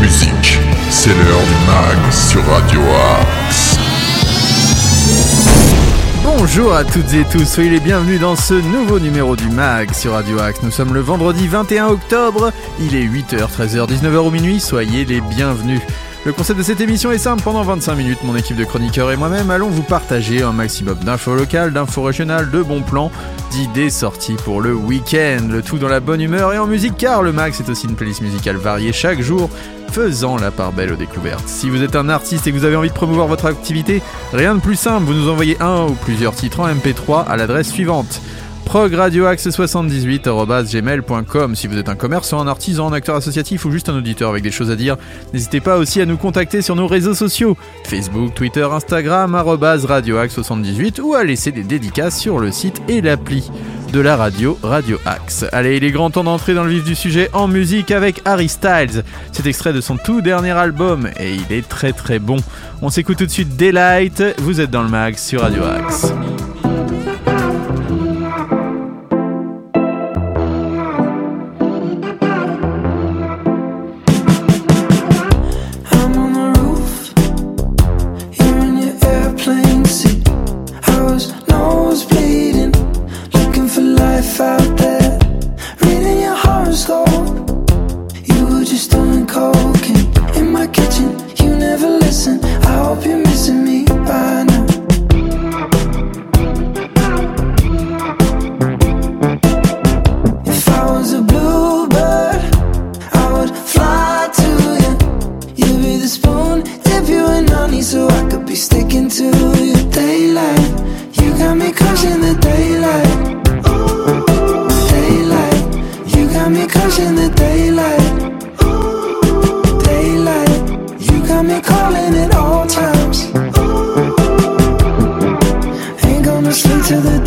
musique. C'est l'heure du mag sur Radio Axe. Bonjour à toutes et tous, soyez les bienvenus dans ce nouveau numéro du MAG sur Radio Axe. Nous sommes le vendredi 21 octobre, il est 8h, 13h, 19h au minuit, soyez les bienvenus. Le concept de cette émission est simple, pendant 25 minutes, mon équipe de chroniqueurs et moi-même allons vous partager un maximum d'infos locales, d'infos régionales, de bons plans, d'idées sorties pour le week-end, le tout dans la bonne humeur et en musique car le MAG c'est aussi une playlist musicale variée chaque jour faisant la part belle aux découvertes. Si vous êtes un artiste et que vous avez envie de promouvoir votre activité, rien de plus simple, vous nous envoyez un ou plusieurs titres en MP3 à l'adresse suivante progradioaxe78.gmail.com Si vous êtes un commerçant, un artisan, un acteur associatif ou juste un auditeur avec des choses à dire, n'hésitez pas aussi à nous contacter sur nos réseaux sociaux Facebook, Twitter, Instagram, radioaxe78 ou à laisser des dédicaces sur le site et l'appli de la radio Radio Axe. Allez, il est grand temps d'entrer dans le vif du sujet en musique avec Harry Styles. C'est extrait de son tout dernier album et il est très très bon. On s'écoute tout de suite Daylight, vous êtes dans le max sur Radio Axe. Nose bleeding, looking for life out there.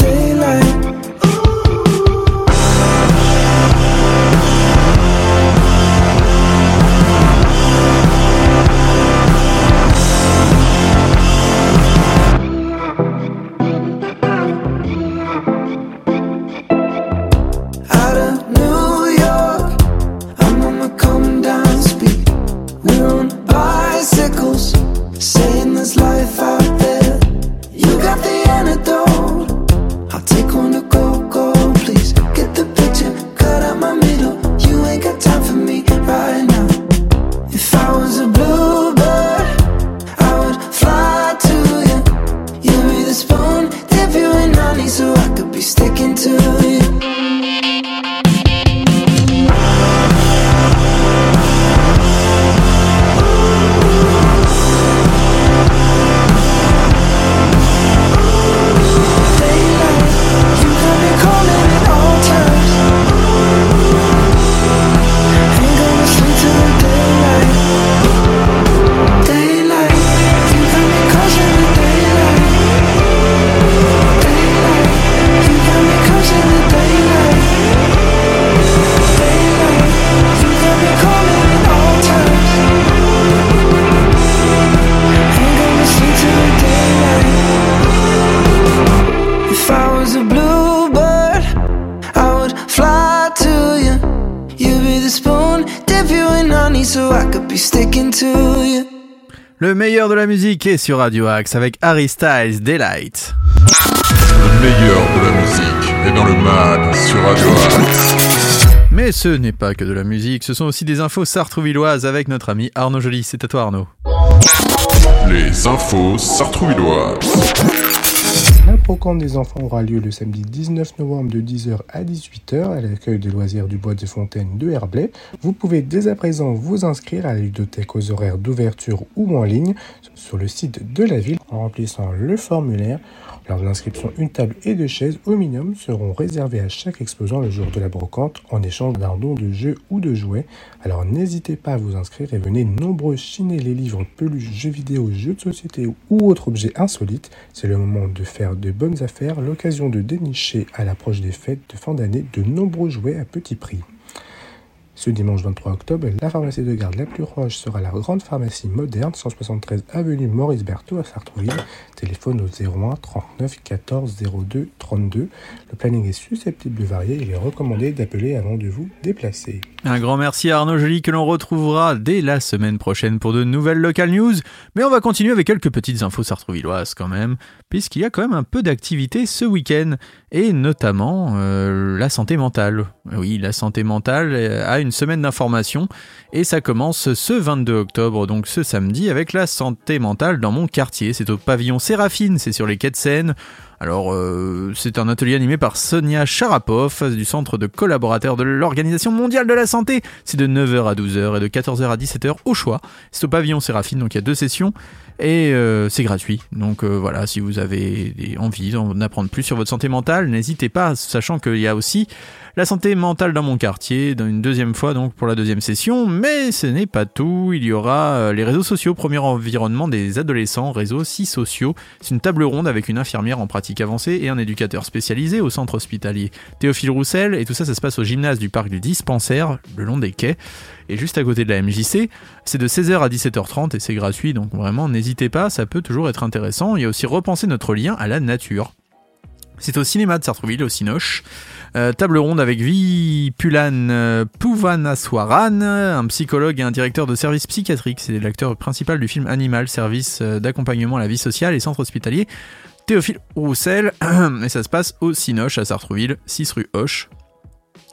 Daylight. Sticking to you. Le meilleur de la musique est sur Radio Axe avec Harry Styles Daylight. Le meilleur de la musique est dans le mag sur Radio Axe. Mais ce n'est pas que de la musique, ce sont aussi des infos sartrouvilloises avec notre ami Arnaud Joly. C'est à toi Arnaud. Les infos sartrouvilloises. La brocante des enfants aura lieu le samedi 19 novembre de 10h à 18h à l'accueil des loisirs du Bois de Fontaine de Herblay. Vous pouvez dès à présent vous inscrire à la ludothèque aux horaires d'ouverture ou en ligne sur le site de la ville en remplissant le formulaire. Lors de l'inscription, une table et deux chaises au minimum seront réservées à chaque exposant le jour de la brocante en échange d'un don de jeux ou de jouets. Alors n'hésitez pas à vous inscrire et venez nombreux chiner les livres, peluches, jeux vidéo, jeux de société ou autres objets insolites. C'est le moment de faire de bonnes affaires, l'occasion de dénicher à l'approche des fêtes de fin d'année de nombreux jouets à petit prix. Ce dimanche 23 octobre, la pharmacie de garde la plus proche sera la grande pharmacie moderne, 173 avenue Maurice Berthaud à Sartrouville. Téléphone au 01 39 14 02 32. Le planning est susceptible de varier. Il est recommandé d'appeler avant de vous déplacer. Un grand merci à Arnaud Joly que l'on retrouvera dès la semaine prochaine pour de nouvelles local news. Mais on va continuer avec quelques petites infos sartrouvilloises quand même, puisqu'il y a quand même un peu d'activité ce week-end, et notamment euh, la santé mentale. Oui, la santé mentale euh, a une semaine d'information, et ça commence ce 22 octobre, donc ce samedi, avec la santé mentale dans mon quartier. C'est au pavillon Séraphine, c'est sur les quais de Seine. Alors, euh, c'est un atelier animé par Sonia Sharapov du centre de collaborateurs de l'Organisation mondiale de la santé. C'est de 9h à 12h et de 14h à 17h au choix. C'est au pavillon Séraphine, donc il y a deux sessions et euh, c'est gratuit. Donc euh, voilà, si vous avez envie d'en apprendre plus sur votre santé mentale, n'hésitez pas, sachant qu'il y a aussi la santé mentale dans mon quartier, dans une deuxième fois donc pour la deuxième session, mais ce n'est pas tout, il y aura euh, les réseaux sociaux, premier environnement des adolescents, réseaux si sociaux, c'est une table ronde avec une infirmière en pratique avancée et un éducateur spécialisé au centre hospitalier. Théophile Roussel, et tout ça ça se passe au gymnase du parc du dispensaire, le long des quais, et juste à côté de la MJC, c'est de 16h à 17h30 et c'est gratuit, donc vraiment n'hésitez pas, ça peut toujours être intéressant, il y a aussi repenser notre lien à la nature. C'est au cinéma de Sartrouville, au Cinoche. Euh, table ronde avec Vipulan euh, Puvanaswaran, un psychologue et un directeur de service psychiatrique. C'est l'acteur principal du film Animal, service euh, d'accompagnement à la vie sociale et centre hospitalier. Théophile Roussel, et ça se passe au Cinoche à Sartrouville, 6 rue Hoche,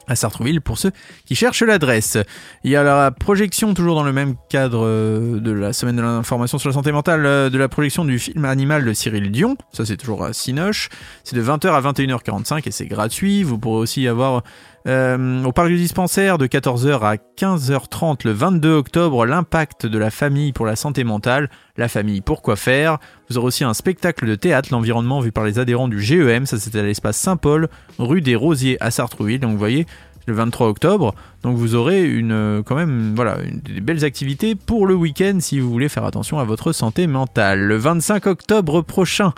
à Sartrouville pour ceux qui cherchent l'adresse. Il y a la projection, toujours dans le même cadre euh, de la semaine de l'information sur la santé mentale, euh, de la projection du film Animal de Cyril Dion. Ça, c'est toujours à Cinoche. C'est de 20h à 21h45 et c'est gratuit. Vous pourrez aussi avoir euh, au parc du dispensaire de 14h à 15h30 le 22 octobre l'impact de la famille pour la santé mentale. La famille, pourquoi faire? Vous aurez aussi un spectacle de théâtre, l'environnement vu par les adhérents du GEM. Ça, c'était à l'espace Saint-Paul, rue des Rosiers à Sartrouville. Donc, vous voyez, le 23 octobre. Donc vous aurez une, euh, quand même voilà, des belles activités pour le week-end si vous voulez faire attention à votre santé mentale. Le 25 octobre prochain,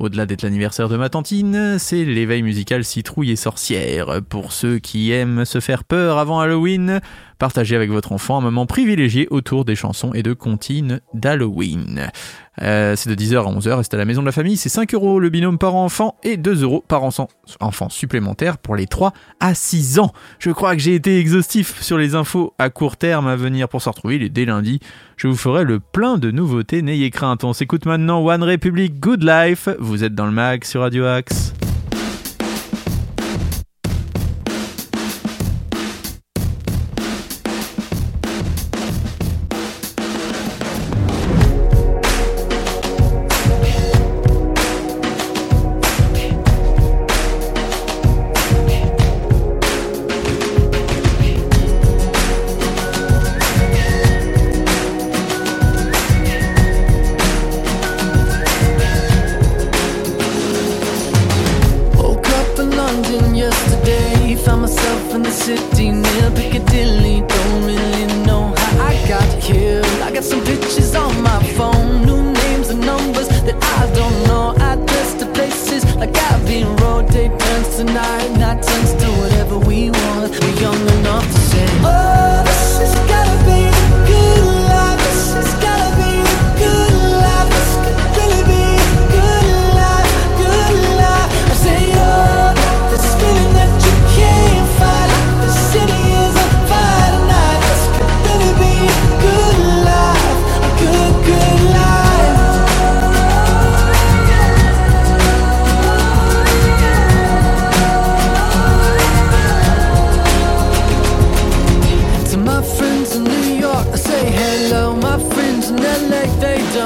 au-delà d'être l'anniversaire de ma tantine, c'est l'éveil musical Citrouille et Sorcière. Pour ceux qui aiment se faire peur avant Halloween, partagez avec votre enfant un moment privilégié autour des chansons et de comptines d'Halloween. Euh, c'est de 10h à 11h et c'est à la maison de la famille. C'est 5 euros le binôme par enfant et 2 euros par enfant, supplémentaire pour les 3 à 6 ans. Je crois que j'ai été exhaustif sur les infos à court terme à venir pour se retrouver. Et dès lundi, je vous ferai le plein de nouveautés. N'ayez crainte. On s'écoute maintenant One Republic Good Life. Vous êtes dans le mag sur Radio Axe.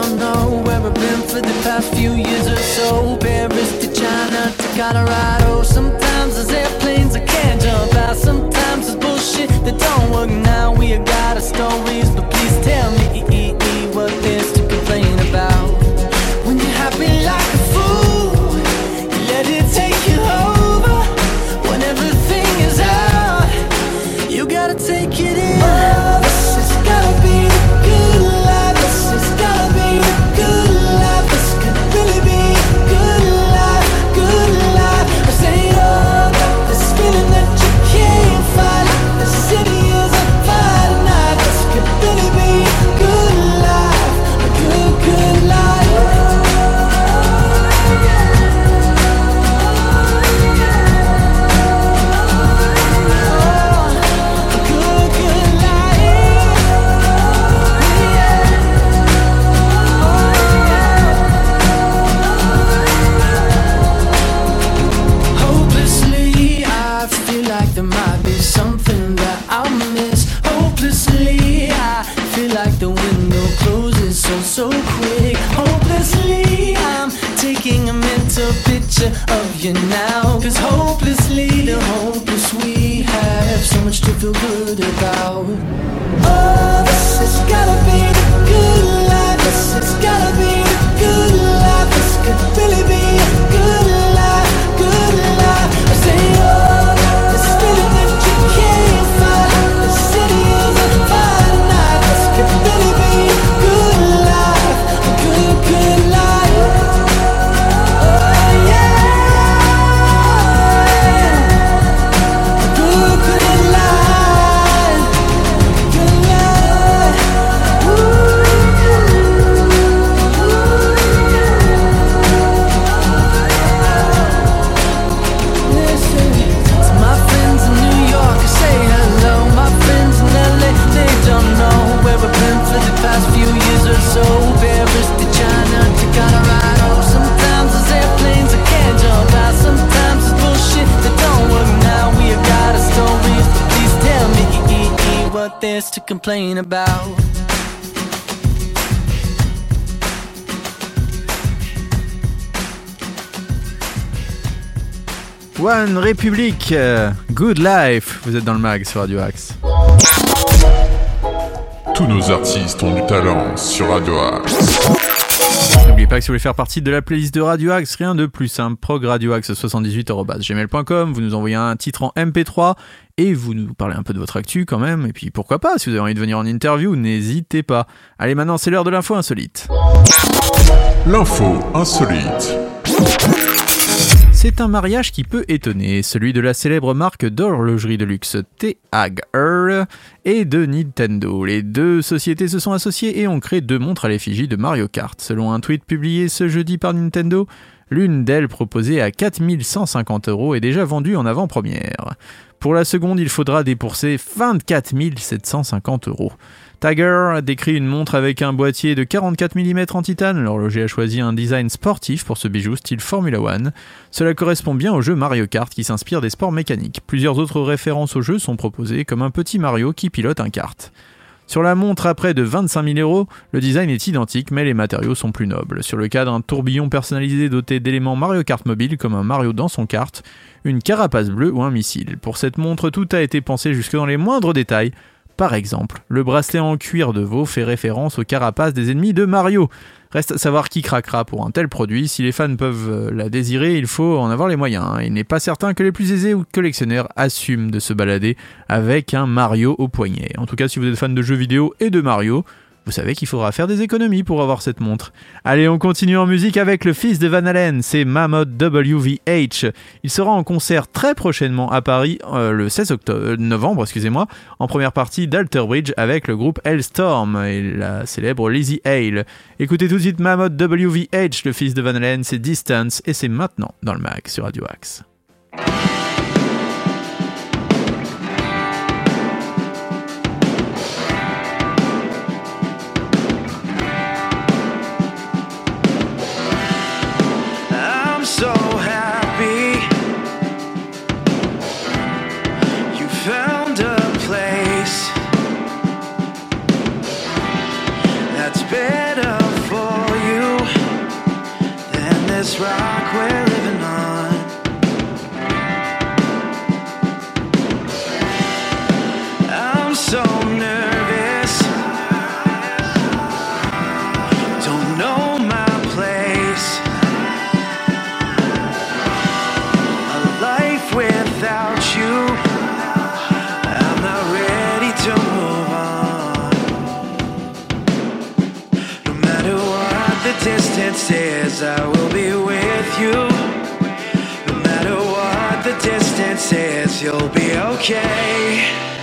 Don't know where I've been for the past few years or so. Paris to China to Colorado. Sometimes there's airplanes I can't jump out. Sometimes it's bullshit that don't work now. We got our stories, complain about. One Republic, euh, Good Life. Vous êtes dans le mag sur Radio Axe. Tous nos artistes ont du talent sur Radio Axe. Pas que si vous voulez faire partie de la playlist de Radio Axe, rien de plus simple, progradioaxe78.gmail.com, vous nous envoyez un titre en MP3 et vous nous parlez un peu de votre actu quand même, et puis pourquoi pas, si vous avez envie de venir en interview, n'hésitez pas. Allez maintenant c'est l'heure de l'info insolite. L'info insolite. C'est un mariage qui peut étonner, celui de la célèbre marque d'horlogerie de luxe TAG et de Nintendo. Les deux sociétés se sont associées et ont créé deux montres à l'effigie de Mario Kart. Selon un tweet publié ce jeudi par Nintendo, l'une d'elles proposée à 4150 euros est déjà vendue en avant-première. Pour la seconde, il faudra débourser 24 750 euros. Tiger décrit une montre avec un boîtier de 44 mm en titane. L'horloger a choisi un design sportif pour ce bijou style Formula One. Cela correspond bien au jeu Mario Kart qui s'inspire des sports mécaniques. Plusieurs autres références au jeu sont proposées comme un petit Mario qui pilote un kart. Sur la montre à près de 25 000 euros, le design est identique mais les matériaux sont plus nobles. Sur le cadre, un tourbillon personnalisé doté d'éléments Mario Kart mobile comme un Mario dans son kart, une carapace bleue ou un missile. Pour cette montre, tout a été pensé jusque dans les moindres détails. Par exemple, le bracelet en cuir de veau fait référence aux carapaces des ennemis de Mario. Reste à savoir qui craquera pour un tel produit. Si les fans peuvent euh, la désirer, il faut en avoir les moyens. Il n'est pas certain que les plus aisés ou collectionneurs assument de se balader avec un Mario au poignet. En tout cas, si vous êtes fan de jeux vidéo et de Mario, vous savez qu'il faudra faire des économies pour avoir cette montre. Allez, on continue en musique avec le fils de Van Halen, c'est Mammoth WVH. Il sera en concert très prochainement à Paris euh, le 16 octobre, euh, novembre, excusez-moi, en première partie d'Alter Bridge avec le groupe Hellstorm et la célèbre Lizzie Hale. Écoutez tout de suite Mammoth WVH, le fils de Van Halen, c'est Distance et c'est maintenant dans le mag sur Radio Axe. Is, I will be with you. No matter what the distance is, you'll be okay.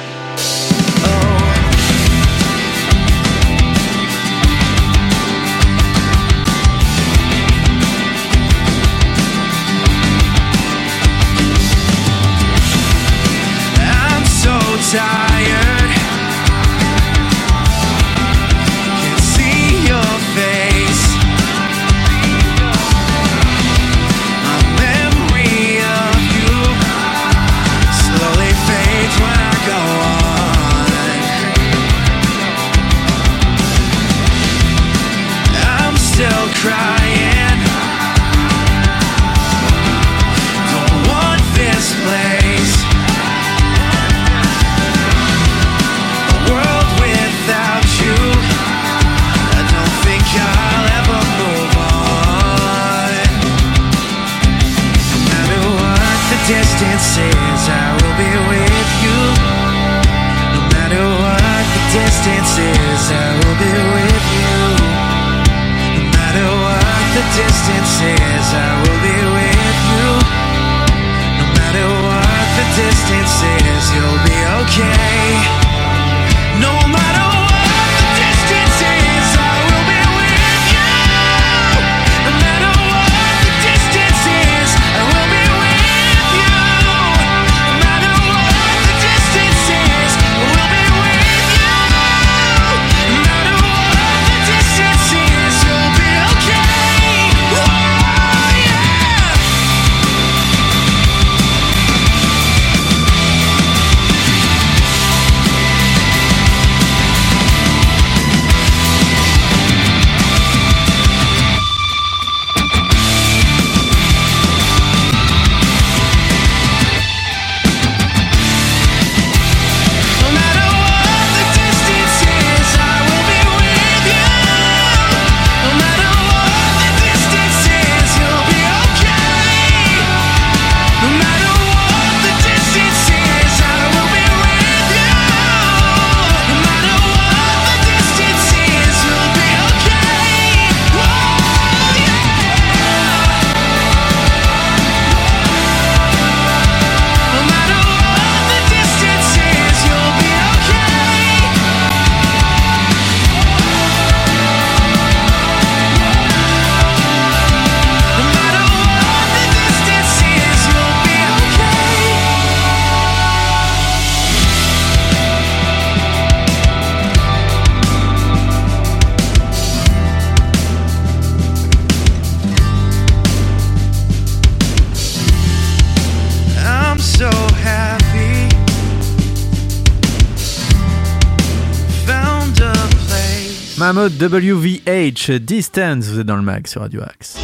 Mammoth WVH Distance, vous êtes dans le mag sur Radio Axe.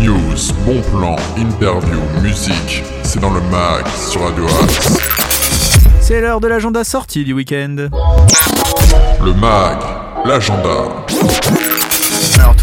News, bon plan, interview, musique, c'est dans le mag sur Radio Axe. C'est l'heure de l'agenda sortie du week-end. Le mag, l'agenda.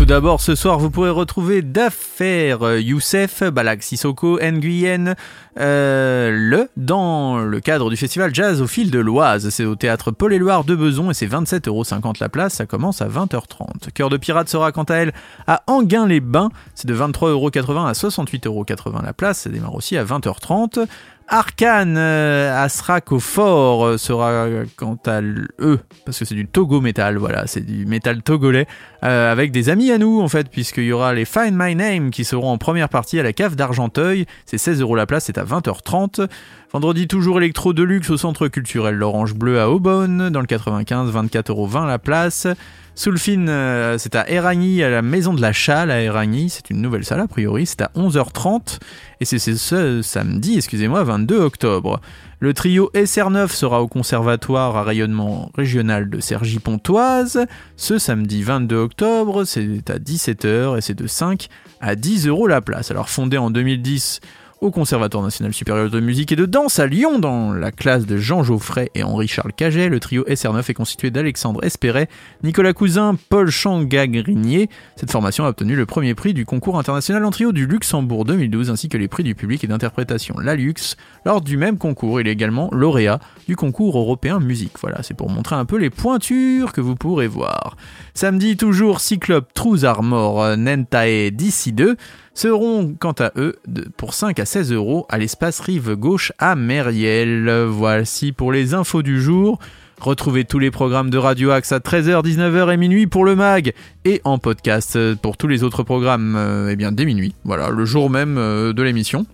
Tout d'abord, ce soir, vous pourrez retrouver d'affaires euh, Youssef, Balak Sissoko, Nguyen, euh, le dans le cadre du festival Jazz au fil de l'Oise. C'est au théâtre Paul-Éluard de Beson et c'est 27,50€ la place. Ça commence à 20h30. Cœur de pirate sera quant à elle à Anguin-les-Bains. C'est de 23,80€ à 68,80€ la place. Ça démarre aussi à 20h30. Arcane euh, Asrak au fort euh, sera euh, quant à eux, parce que c'est du Togo Metal, voilà, c'est du métal togolais, avec des amis à nous en fait, puisqu'il y aura les Find My Name qui seront en première partie à la cave d'Argenteuil, c'est 16 euros la place, c'est à 20h30. Vendredi toujours électro de luxe au centre culturel l'Orange Bleu à Aubonne, dans le 95, 24,20€ la place. Soulfine, euh, c'est à Eragny, à la Maison de la Chale à Eragny, c'est une nouvelle salle a priori, c'est à 11h30, et c'est c'est ce samedi, excusez-moi, 22 octobre. Le trio SR9 sera au conservatoire à rayonnement régional de Cergy-Pontoise, ce samedi 22 octobre, c'est à 17h, et c'est de 5 à 10 euros la place. Alors fondé en 2010 au Conservatoire national supérieur de musique et de danse à Lyon dans la classe de Jean Geoffrey et Henri-Charles Caget. Le trio SR9 est constitué d'Alexandre Espéret, Nicolas Cousin, Paul Changagrinier. Cette formation a obtenu le premier prix du concours international en trio du Luxembourg 2012 ainsi que les prix du public et d'interprétation La Lux. Lors du même concours, il est également lauréat du concours européen musique. Voilà, c'est pour montrer un peu les pointures que vous pourrez voir. Samedi toujours, Cyclope Trous Armor Nentae d'ici 2 seront quant à eux pour 5 à 16 euros à l'espace rive gauche à Meriel. Voici pour les infos du jour. Retrouvez tous les programmes de Radio Axe à 13h, 19h et minuit pour le mag et en podcast pour tous les autres programmes euh, eh bien dès minuit. Voilà, le jour même euh, de l'émission.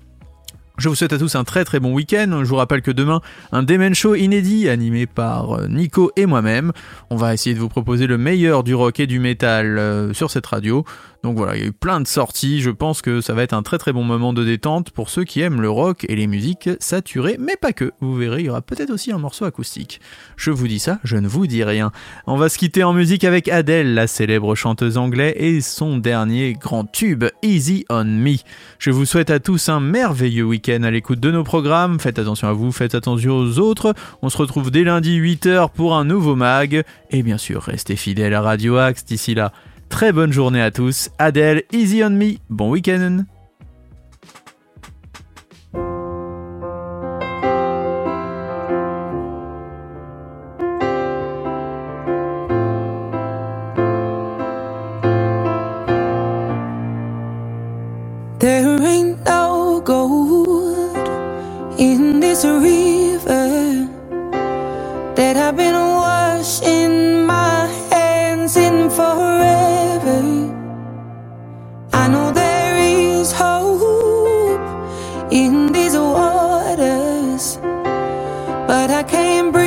Je vous souhaite à tous un très très bon week-end. Je vous rappelle que demain, un Demen Show inédit animé par euh, Nico et moi-même. On va essayer de vous proposer le meilleur du rock et du métal sur cette radio. Donc voilà, il y a eu plein de sorties. Je pense que ça va être un très très bon moment de détente pour ceux qui aiment le rock et les musiques saturées, mais pas que. Vous verrez, il y aura peut-être aussi un morceau acoustique. Je vous dis ça, je ne vous dis rien. On va se quitter en musique avec Adele, la célèbre chanteuse anglaise, et son dernier grand tube, Easy on Me. Je vous souhaite à tous un merveilleux week-end à l'écoute de nos programmes. Faites attention à vous, faites attention aux autres. On se retrouve dès lundi 8h pour un nouveau mag. Et bien sûr, restez fidèles à Radio Axe d'ici là. Très bonne journée à tous. Adele, Easy on Me. Bon week-end. but I came.